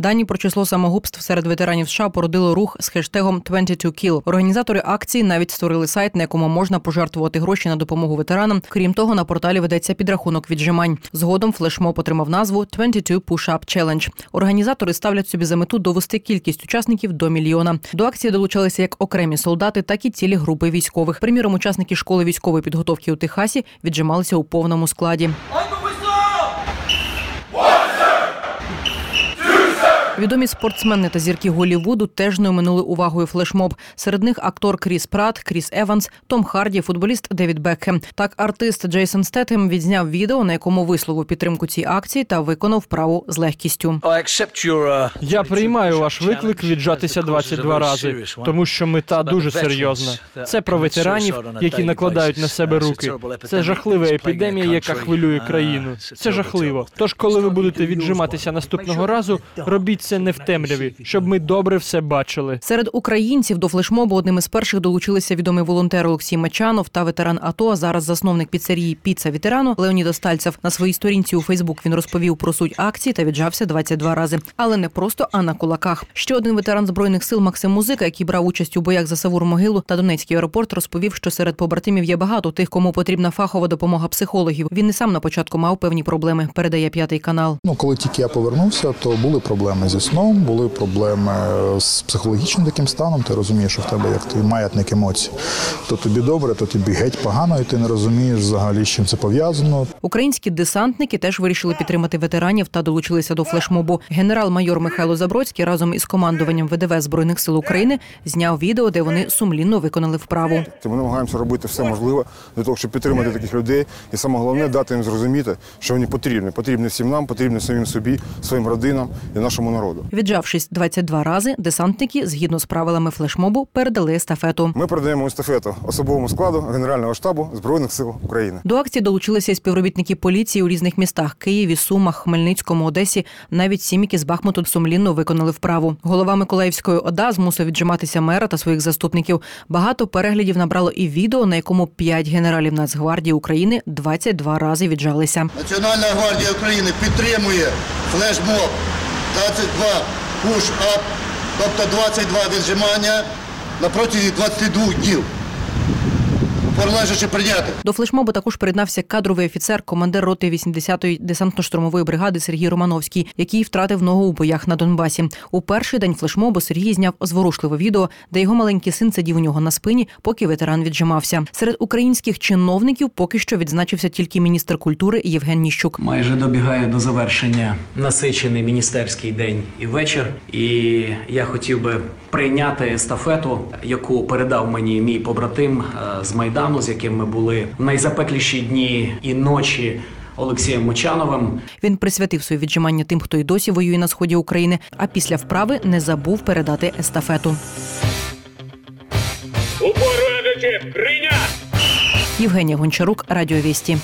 Дані про число самогубств серед ветеранів США породило рух з хештегом 22 Kill. Організатори акції навіть створили сайт, на якому можна пожертвувати гроші на допомогу ветеранам. Крім того, на порталі ведеться підрахунок віджимань. Згодом флешмоб отримав назву 22 Push-Up Challenge. Організатори ставлять собі за мету довести кількість учасників до мільйона. До акції долучалися як окремі солдати, так і цілі групи військових. Приміром, учасники школи військової підготовки у Техасі віджималися у повному складі. Відомі спортсмени та зірки Голівуду теж не оминули увагою флешмоб. Серед них актор Кріс Прат, Кріс Еванс, Том Харді, футболіст Девід Бекхем. Так, артист Джейсон Стетхем відзняв відео, на якому висловив підтримку цій акції та виконав вправу з легкістю. Я приймаю ваш виклик віджатися 22 рази, тому що мета дуже серйозна. Це про ветеранів, які накладають на себе руки. Це жахлива епідемія, яка хвилює країну. Це жахливо. Тож, коли ви будете віджиматися наступного разу, робіть це не в темряві, щоб ми добре все бачили. Серед українців до флешмобу одним із перших долучилися відомий волонтер Олексій Мочанов та ветеран АТО. а Зараз засновник піцерії Піца ветерану Леонід Остальцев. На своїй сторінці у Фейсбук він розповів про суть акції та віджався 22 рази. Але не просто, а на кулаках. Ще один ветеран збройних сил Максим Музика, який брав участь у боях за Савур Могилу та Донецький аеропорт, розповів, що серед побратимів є багато тих, кому потрібна фахова допомога психологів. Він і сам на початку мав певні проблеми. Передає п'ятий канал. Ну, коли тільки я повернувся, то були проблеми зі сном, були проблеми з психологічним таким станом. Ти розумієш, що в тебе як ти маятник емоцій. То тобі добре, то тобі геть погано, і ти не розумієш взагалі, з чим це пов'язано. Українські десантники теж вирішили підтримати ветеранів та долучилися до флешмобу. Генерал-майор Михайло Забродський разом із командуванням ВДВ збройних сил України зняв відео, де вони сумлінно виконали вправу. Ми намагаємося робити все можливе для того, щоб підтримати таких людей, і саме головне дати їм зрозуміти, що вони потрібні. Потрібні всім нам, потрібні самим собі, своїм родинам і нашому народу. Віджавшись 22 рази, десантники, згідно з правилами флешмобу, передали естафету. Ми передаємо естафету особовому складу Генерального штабу Збройних сил України. До акції долучилися й співробітники поліції у різних містах Києві, Сумах, Хмельницькому, Одесі. Навіть сіміки з Бахмуту сумлінно виконали вправу. Голова Миколаївської ОДА змусив віджиматися мера та своїх заступників. Багато переглядів набрало і відео, на якому п'ять генералів Нацгвардії України 22 рази віджалися. Національна гвардія України підтримує флешмоб 22 push-up, тобто 22 віджимання на протязі 22 днів. Поналежачи прийняти. До флешмобу також приєднався кадровий офіцер, командир роти 80-ї десантно-штурмової бригади Сергій Романовський, який втратив ногу у боях на Донбасі. У перший день флешмобу Сергій зняв зворушливе відео, де його маленький син сидів у нього на спині, поки ветеран віджимався. Серед українських чиновників поки що відзначився тільки міністр культури Євген Ніщук. Майже добігає до завершення насичений міністерський день і вечір. І я хотів би прийняти естафету, яку передав мені мій побратим е, з майдану, з яким ми були в найзапекліші дні і ночі. Олексієм Мочановим Він присвятив своє віджимання тим, хто й досі воює на сході України. А після вправи не забув передати естафету. Упорядочі, прийняти! Євгенія Гончарук, Радіо Вісті.